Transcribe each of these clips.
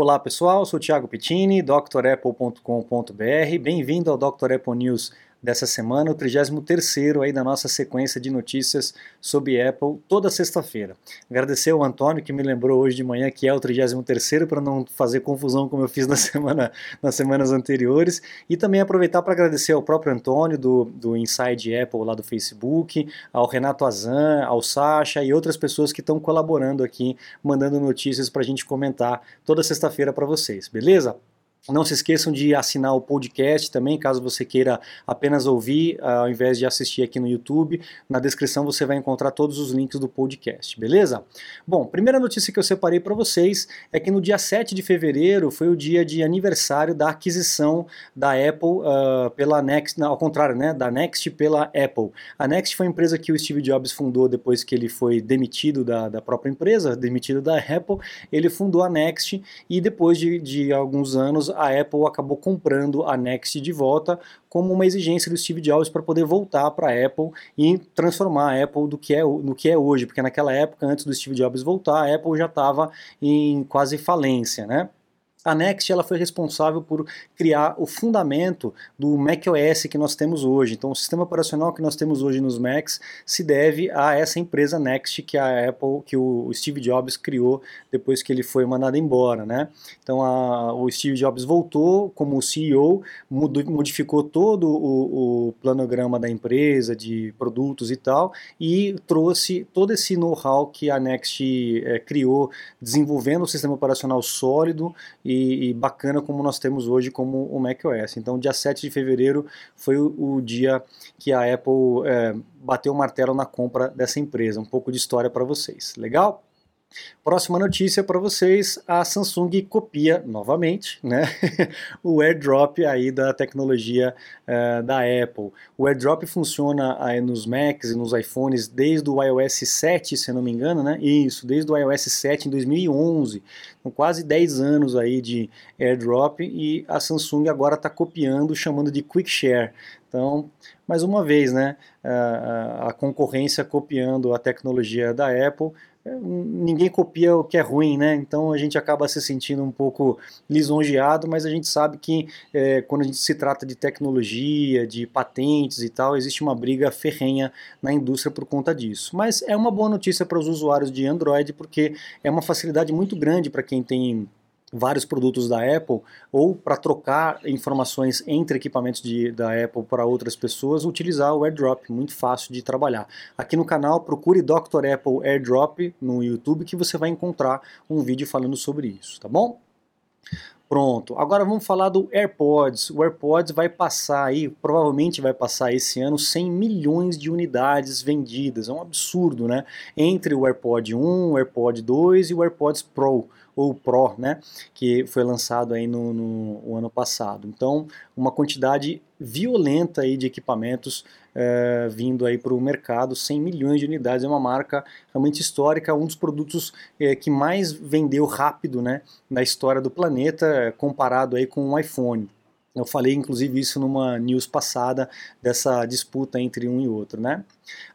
Olá pessoal, sou Thiago Pittini, drapple.com.br. Bem-vindo ao Dr. Apple News dessa semana, o 33º aí da nossa sequência de notícias sobre Apple toda sexta-feira. Agradecer ao Antônio que me lembrou hoje de manhã que é o 33º para não fazer confusão como eu fiz na semana, nas semanas anteriores e também aproveitar para agradecer ao próprio Antônio do, do Inside Apple lá do Facebook, ao Renato Azan, ao Sasha e outras pessoas que estão colaborando aqui, mandando notícias para a gente comentar toda sexta-feira para vocês, beleza? Não se esqueçam de assinar o podcast também, caso você queira apenas ouvir, ah, ao invés de assistir aqui no YouTube. Na descrição você vai encontrar todos os links do podcast, beleza? Bom, primeira notícia que eu separei para vocês é que no dia 7 de fevereiro foi o dia de aniversário da aquisição da Apple uh, pela Next, ao contrário, né, da Next pela Apple. A Next foi a empresa que o Steve Jobs fundou depois que ele foi demitido da, da própria empresa, demitido da Apple. Ele fundou a Next e depois de, de alguns anos a Apple acabou comprando a Next de volta como uma exigência do Steve Jobs para poder voltar para a Apple e transformar a Apple do que é, no que é hoje, porque naquela época, antes do Steve Jobs voltar, a Apple já estava em quase falência, né? A Next ela foi responsável por criar o fundamento do macOS que nós temos hoje. Então, o sistema operacional que nós temos hoje nos Macs se deve a essa empresa Next que a Apple, que o Steve Jobs criou depois que ele foi mandado embora, né? Então, a, o Steve Jobs voltou como CEO, modificou todo o, o planograma da empresa de produtos e tal e trouxe todo esse know-how que a Next é, criou, desenvolvendo um sistema operacional sólido e e, bacana como nós temos hoje como o macOS. Então, dia 7 de fevereiro foi o, o dia que a Apple é, bateu o martelo na compra dessa empresa. Um pouco de história para vocês. Legal? Próxima notícia para vocês, a Samsung copia novamente né, o AirDrop aí da tecnologia uh, da Apple. O AirDrop funciona aí nos Macs e nos iPhones desde o iOS 7, se não me engano, né? Isso, desde o iOS 7 em 2011. Com quase 10 anos aí de AirDrop e a Samsung agora está copiando, chamando de Quick Share. Então, mais uma vez, né, a, a concorrência copiando a tecnologia da Apple ninguém copia o que é ruim, né? Então a gente acaba se sentindo um pouco lisonjeado, mas a gente sabe que é, quando a gente se trata de tecnologia, de patentes e tal, existe uma briga ferrenha na indústria por conta disso. Mas é uma boa notícia para os usuários de Android, porque é uma facilidade muito grande para quem tem vários produtos da Apple ou para trocar informações entre equipamentos de, da Apple para outras pessoas, utilizar o AirDrop, muito fácil de trabalhar. Aqui no canal, procure Dr. Apple AirDrop no YouTube que você vai encontrar um vídeo falando sobre isso, tá bom? Pronto, agora vamos falar do AirPods. O AirPods vai passar aí, provavelmente vai passar esse ano 100 milhões de unidades vendidas. É um absurdo, né? Entre o AirPod 1, o AirPod 2 e o AirPods Pro ou Pro, né, que foi lançado aí no, no ano passado. Então, uma quantidade violenta aí de equipamentos é, vindo aí para o mercado, 100 milhões de unidades, é uma marca realmente histórica, um dos produtos é, que mais vendeu rápido, né, na história do planeta, comparado aí com o iPhone. Eu falei inclusive isso numa news passada dessa disputa entre um e outro, né?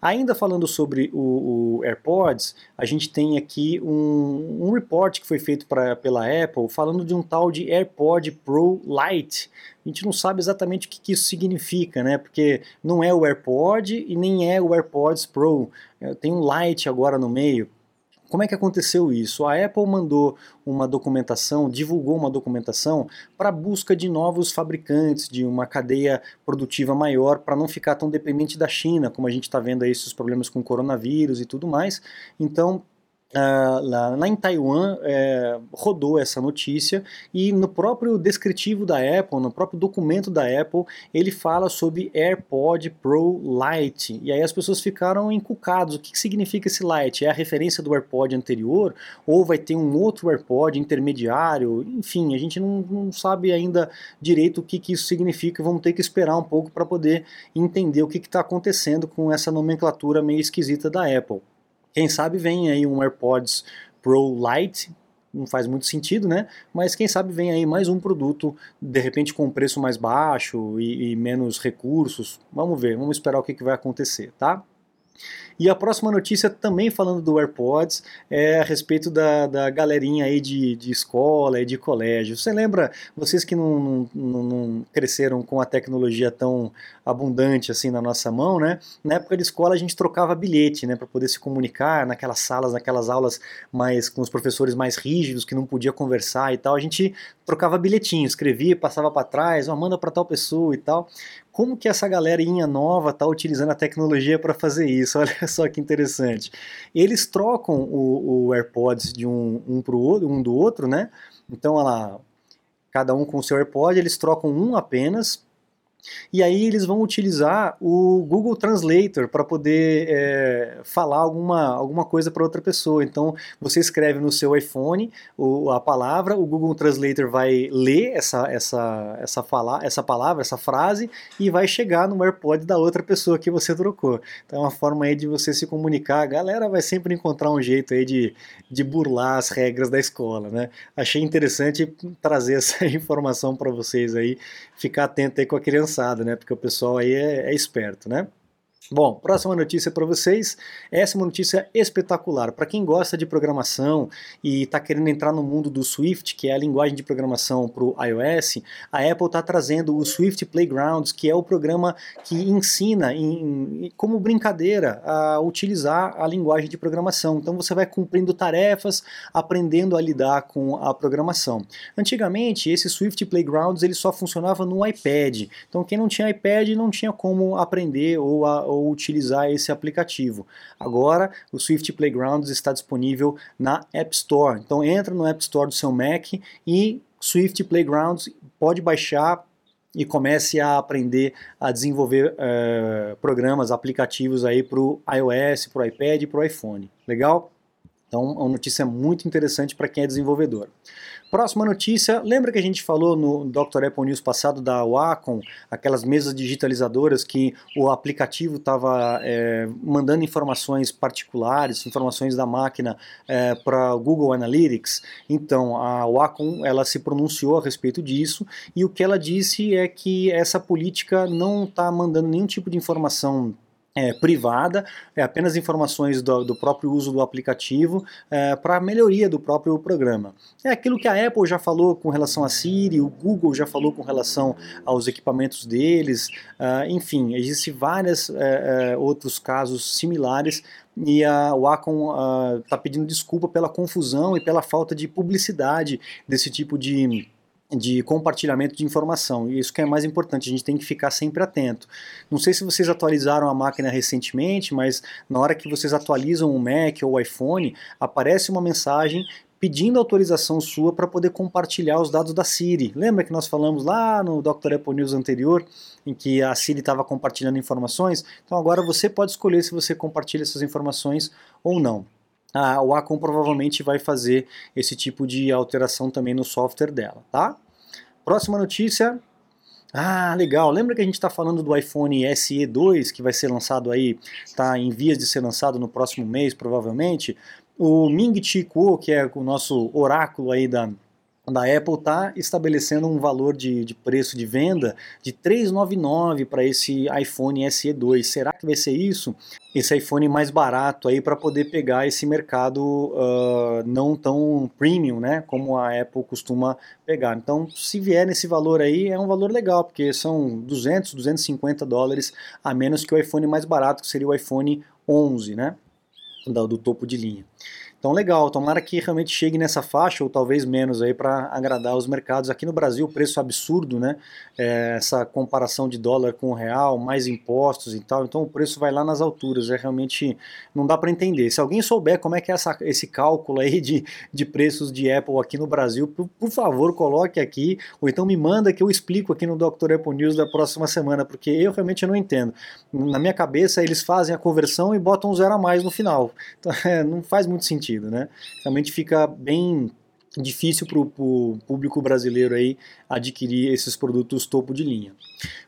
Ainda falando sobre o, o AirPods, a gente tem aqui um, um report que foi feito pra, pela Apple falando de um tal de AirPod Pro Lite. A gente não sabe exatamente o que, que isso significa, né? Porque não é o AirPod e nem é o AirPods Pro. É, tem um Lite agora no meio. Como é que aconteceu isso? A Apple mandou uma documentação, divulgou uma documentação para busca de novos fabricantes, de uma cadeia produtiva maior, para não ficar tão dependente da China, como a gente está vendo aí esses problemas com o coronavírus e tudo mais. Então, Uh, lá, em Taiwan é, rodou essa notícia e no próprio descritivo da Apple, no próprio documento da Apple, ele fala sobre AirPod Pro Lite. E aí as pessoas ficaram encucadas. O que, que significa esse Lite? É a referência do AirPod anterior? Ou vai ter um outro AirPod intermediário? Enfim, a gente não, não sabe ainda direito o que, que isso significa. Vamos ter que esperar um pouco para poder entender o que está acontecendo com essa nomenclatura meio esquisita da Apple. Quem sabe vem aí um AirPods Pro Lite, não faz muito sentido, né? Mas quem sabe vem aí mais um produto, de repente com preço mais baixo e, e menos recursos. Vamos ver, vamos esperar o que, que vai acontecer, tá? E a próxima notícia, também falando do AirPods, é a respeito da, da galerinha aí de, de escola e de colégio. Você lembra, vocês que não, não, não, cresceram com a tecnologia tão abundante assim na nossa mão, né? Na época de escola a gente trocava bilhete, né, para poder se comunicar naquelas salas, naquelas aulas mais com os professores mais rígidos que não podia conversar e tal. A gente trocava bilhetinho, escrevia, passava para trás, oh, manda para tal pessoa e tal como que essa galerinha nova está utilizando a tecnologia para fazer isso? Olha só que interessante. Eles trocam o, o AirPods de um, um para o outro, um do outro, né? Então, olha lá, cada um com o seu AirPod, eles trocam um apenas e aí eles vão utilizar o Google Translator para poder é, falar alguma, alguma coisa para outra pessoa. Então você escreve no seu iPhone o, a palavra, o Google Translator vai ler essa, essa, essa, fala, essa palavra, essa frase, e vai chegar no AirPod da outra pessoa que você trocou. Então é uma forma aí de você se comunicar. A galera vai sempre encontrar um jeito aí de, de burlar as regras da escola. Né? Achei interessante trazer essa informação para vocês aí, ficar atento aí com a criançada, né? Porque o pessoal aí é, é esperto, né? Bom, próxima notícia para vocês. Essa é uma notícia espetacular. Para quem gosta de programação e está querendo entrar no mundo do Swift, que é a linguagem de programação para o iOS, a Apple está trazendo o Swift Playgrounds, que é o programa que ensina, em, como brincadeira, a utilizar a linguagem de programação. Então você vai cumprindo tarefas, aprendendo a lidar com a programação. Antigamente, esse Swift Playgrounds ele só funcionava no iPad. Então quem não tinha iPad não tinha como aprender ou a ou utilizar esse aplicativo. Agora, o Swift Playgrounds está disponível na App Store. Então, entra no App Store do seu Mac e Swift Playgrounds pode baixar e comece a aprender a desenvolver uh, programas, aplicativos aí para o iOS, para o iPad e para o iPhone. Legal? Então, é uma notícia muito interessante para quem é desenvolvedor. Próxima notícia, lembra que a gente falou no Dr. Apple News passado da Wacom, aquelas mesas digitalizadoras que o aplicativo estava é, mandando informações particulares, informações da máquina é, para o Google Analytics? Então, a Wacom ela se pronunciou a respeito disso e o que ela disse é que essa política não está mandando nenhum tipo de informação é, privada, é apenas informações do, do, próprio uso do aplicativo é, para melhoria do próprio programa. É aquilo que a Apple já falou com relação a Siri, o Google já falou com relação aos equipamentos deles, uh, enfim, existem vários é, é, outros casos similares e a Wacom está uh, pedindo desculpa pela confusão e pela falta de publicidade desse tipo de de compartilhamento de informação. E isso que é mais importante, a gente tem que ficar sempre atento. Não sei se vocês atualizaram a máquina recentemente, mas na hora que vocês atualizam o Mac ou o iPhone, aparece uma mensagem pedindo autorização sua para poder compartilhar os dados da Siri. Lembra que nós falamos lá no Dr. Apple News anterior, em que a Siri estava compartilhando informações? Então agora você pode escolher se você compartilha essas informações ou não a Wacom provavelmente vai fazer esse tipo de alteração também no software dela, tá? Próxima notícia. Ah, legal. Lembra que a gente está falando do iPhone SE 2 que vai ser lançado aí, está em vias de ser lançado no próximo mês, provavelmente. O Ming Chi Kuo, que é o nosso oráculo aí da, da Apple está estabelecendo um valor de, de, preço de venda de 399 para esse iPhone SE2. Será que vai ser isso? Esse iPhone mais barato aí para poder pegar esse mercado uh, não tão premium, né? Como a Apple costuma pegar. Então, se vier nesse valor aí, é um valor legal, porque são 200, 250 dólares a menos que o iPhone mais barato, que seria o iPhone 11, né? Do, do topo de linha. Então legal, tomara que realmente chegue nessa faixa ou talvez menos aí para agradar os mercados. Aqui no Brasil o preço absurdo, né? É, essa comparação de dólar com real, mais impostos e tal, então o preço vai lá nas alturas. É realmente não dá para entender. Se alguém souber como é que é essa, esse cálculo aí de, de preços de Apple aqui no Brasil, por, por favor coloque aqui ou então me manda que eu explico aqui no Dr. Apple News da próxima semana, porque eu realmente não entendo. Na minha cabeça eles fazem a conversão e botam um zero a mais no final. Então é, não faz muito sentido sentido, né? Realmente fica bem difícil para o público brasileiro aí adquirir esses produtos topo de linha.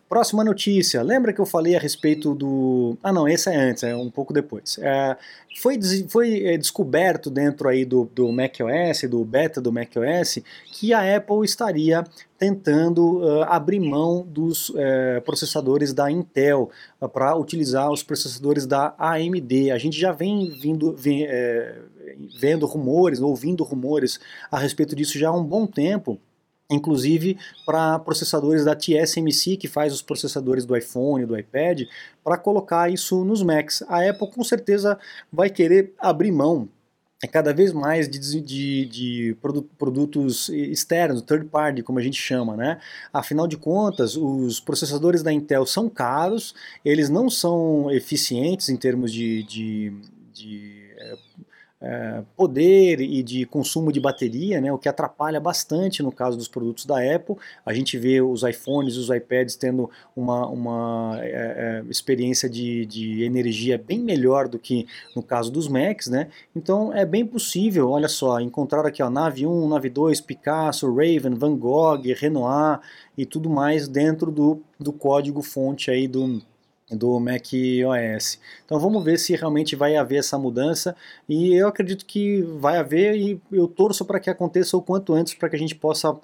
Próxima notícia. Lembra que eu falei a respeito do. Ah, não, esse é antes, é um pouco depois. É, foi, foi é, descoberto dentro aí do, do macOS, do beta do macOS, que a Apple estaria tentando uh, abrir mão dos uh, processadores da Intel uh, para utilizar os processadores da AMD. A gente já vem vindo vem, é, vendo rumores, ouvindo rumores a respeito disso já há um bom tempo inclusive para processadores da TSMC, que faz os processadores do iPhone, do iPad, para colocar isso nos Macs. A Apple com certeza vai querer abrir mão é cada vez mais de, de, de, produtos externos, third party, como a gente chama, né? Afinal de contas, os processadores da Intel são caros, eles não são eficientes em termos de, de, de é, poder e de consumo de bateria, né, o que atrapalha bastante no caso dos produtos da Apple. A gente vê os iPhones e os iPads tendo uma, uma é, é, experiência de, de energia bem melhor do que no caso dos Macs, né? Então é bem possível, olha só, encontrar aqui a Nave 1, Nave 2, Picasso, Raven, Van Gogh, Renoir e tudo mais dentro do, do código fonte aí do do Mac OS. Então vamos ver se realmente vai haver essa mudança e eu acredito que vai haver e eu torço para que aconteça o quanto antes para que a gente possa uh,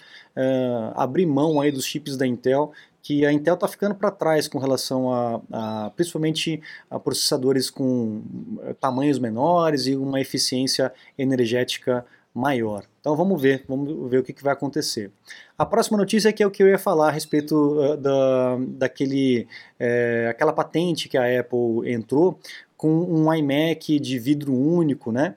abrir mão aí dos chips da Intel que a Intel está ficando para trás com relação a, a, principalmente a processadores com eh, tamanhos menores e uma eficiência energética maior. Então vamos ver, vamos ver o que, que, vai acontecer. A próxima notícia é que é o que eu ia falar a respeito uh, da, daquele, é, aquela patente que a Apple entrou com um iMac de vidro único, né?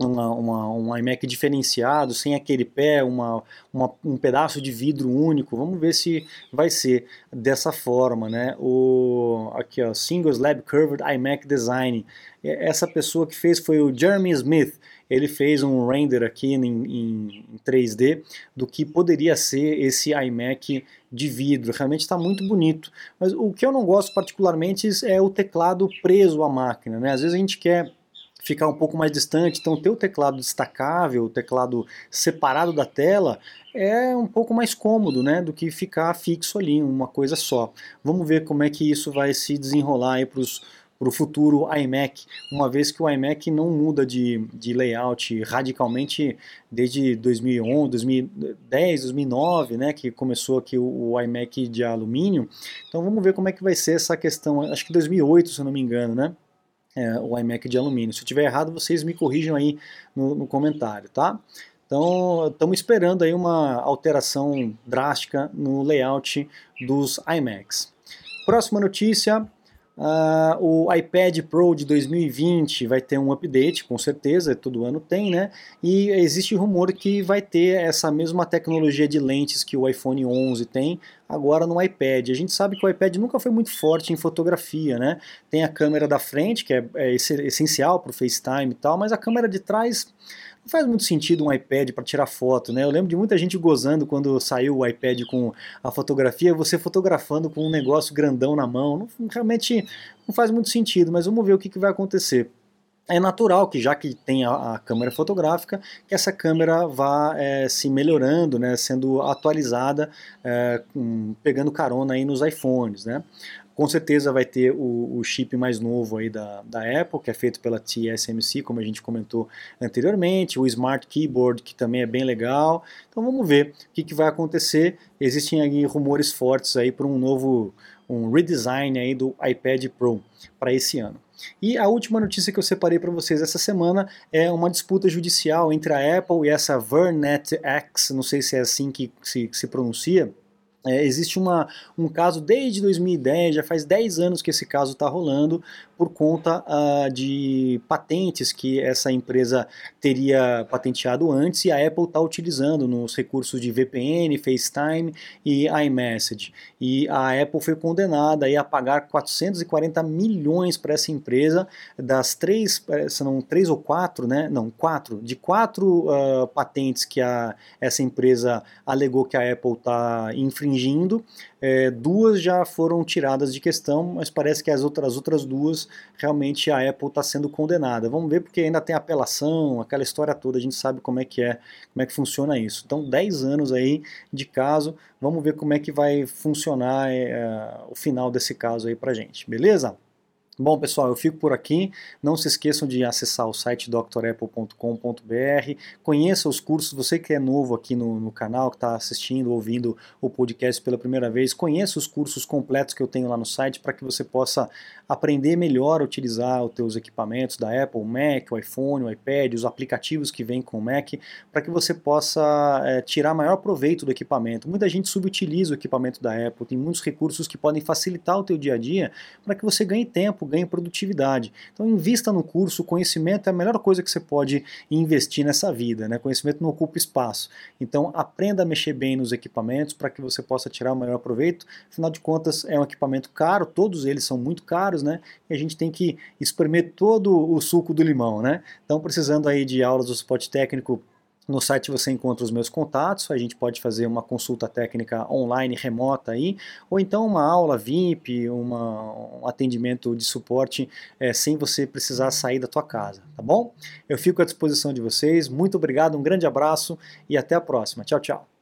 Uma, uma, um iMac diferenciado, sem aquele pé, uma, uma, um pedaço de vidro único. Vamos ver se vai ser dessa forma, né? O, aqui, ó, Single Slab Curved iMac Design. Essa pessoa que fez foi o Jeremy Smith ele fez um render aqui em, em, em 3D do que poderia ser esse iMac de vidro. Realmente está muito bonito. Mas o que eu não gosto particularmente é o teclado preso à máquina. Né? Às vezes a gente quer ficar um pouco mais distante, então ter o teclado destacável, o teclado separado da tela, é um pouco mais cômodo, né, do que ficar fixo ali, uma coisa só. Vamos ver como é que isso vai se desenrolar para os para o futuro iMac, uma vez que o iMac não muda de, de layout radicalmente desde 2011, 2010, 2009, né, que começou aqui o, o, iMac de alumínio. Então vamos ver como é que vai ser essa questão, acho que 2008, se eu não me engano, né, é, o iMac de alumínio. Se eu tiver errado, vocês me corrijam aí no, no comentário, tá? Então, estamos esperando aí uma alteração drástica no layout dos iMacs. Próxima notícia, Uh, o iPad Pro de 2020 vai ter um update, com certeza, todo ano tem, né? E existe rumor que vai ter essa mesma tecnologia de lentes que o iPhone 11 tem, agora no iPad. A gente sabe que o iPad nunca foi muito forte em fotografia, né? Tem a câmera da frente, que é, é essencial para o FaceTime e tal, mas a câmera de trás não faz muito sentido um iPad para tirar foto, né? Eu lembro de muita gente gozando quando saiu o iPad com a fotografia, você fotografando com um negócio grandão na mão. Não, realmente não faz muito sentido, mas vamos ver o que, que vai acontecer é natural que já que tem a, a, câmera fotográfica, que essa câmera vá é, se melhorando, né, sendo atualizada, é, um, pegando carona aí nos iPhones, né. Com certeza vai ter o, o, chip mais novo aí da, da Apple, que é feito pela TSMC, como a gente comentou anteriormente, o Smart Keyboard, que também é bem legal. Então vamos ver o que, que vai acontecer. Existem aí rumores fortes aí para um novo um redesign aí do iPad Pro para esse ano. E a última notícia que eu separei para vocês essa semana é uma disputa judicial entre a Apple e essa Vernet X, não sei se é assim que se, que se pronuncia, é, existe uma, um caso desde 2010, já faz 10 anos que esse caso está rolando, por conta uh, de patentes que essa empresa teria patenteado antes e a Apple está utilizando nos recursos de VPN, FaceTime e iMessage. E a Apple foi condenada a pagar 440 milhões para essa empresa, das três, são três ou quatro, né? Não, quatro, de quatro uh, patentes que a, essa empresa alegou que a Apple está infringindo, é, duas já foram tiradas de questão, mas parece que as outras, as outras duas realmente a Apple está sendo condenada. Vamos ver porque ainda tem apelação, aquela história toda, a gente sabe como é que é, como é que funciona isso. Então 10 anos aí de caso, vamos ver como é que vai funcionar é, o final desse caso aí pra gente, beleza? Bom, pessoal, eu fico por aqui. Não se esqueçam de acessar o site drapple.com.br. Conheça os cursos. Você que é novo aqui no, no canal, que está assistindo, ouvindo o podcast pela primeira vez, conheça os cursos completos que eu tenho lá no site para que você possa aprender melhor a utilizar os teus equipamentos da Apple, o Mac, o iPhone, o iPad, os aplicativos que vêm com o Mac, para que você possa é, tirar maior proveito do equipamento. Muita gente subutiliza o equipamento da Apple. Tem muitos recursos que podem facilitar o teu dia a dia para que você ganhe tempo ganhe produtividade. Então invista no curso, o conhecimento é a melhor coisa que você pode investir nessa vida, né? Conhecimento não ocupa espaço. Então aprenda a mexer bem nos equipamentos para que você possa tirar o maior proveito. Afinal de contas, é um equipamento caro, todos eles são muito caros, né? E a gente tem que espremer todo o suco do limão, né? Então precisando aí de aulas do suporte técnico no site você encontra os meus contatos, a gente pode fazer uma consulta técnica online, remota aí, ou então uma aula VIP, uma, um atendimento de suporte é, sem você precisar sair da tua casa, tá bom? Eu fico à disposição de vocês, muito obrigado, um grande abraço e até a próxima. Tchau, tchau.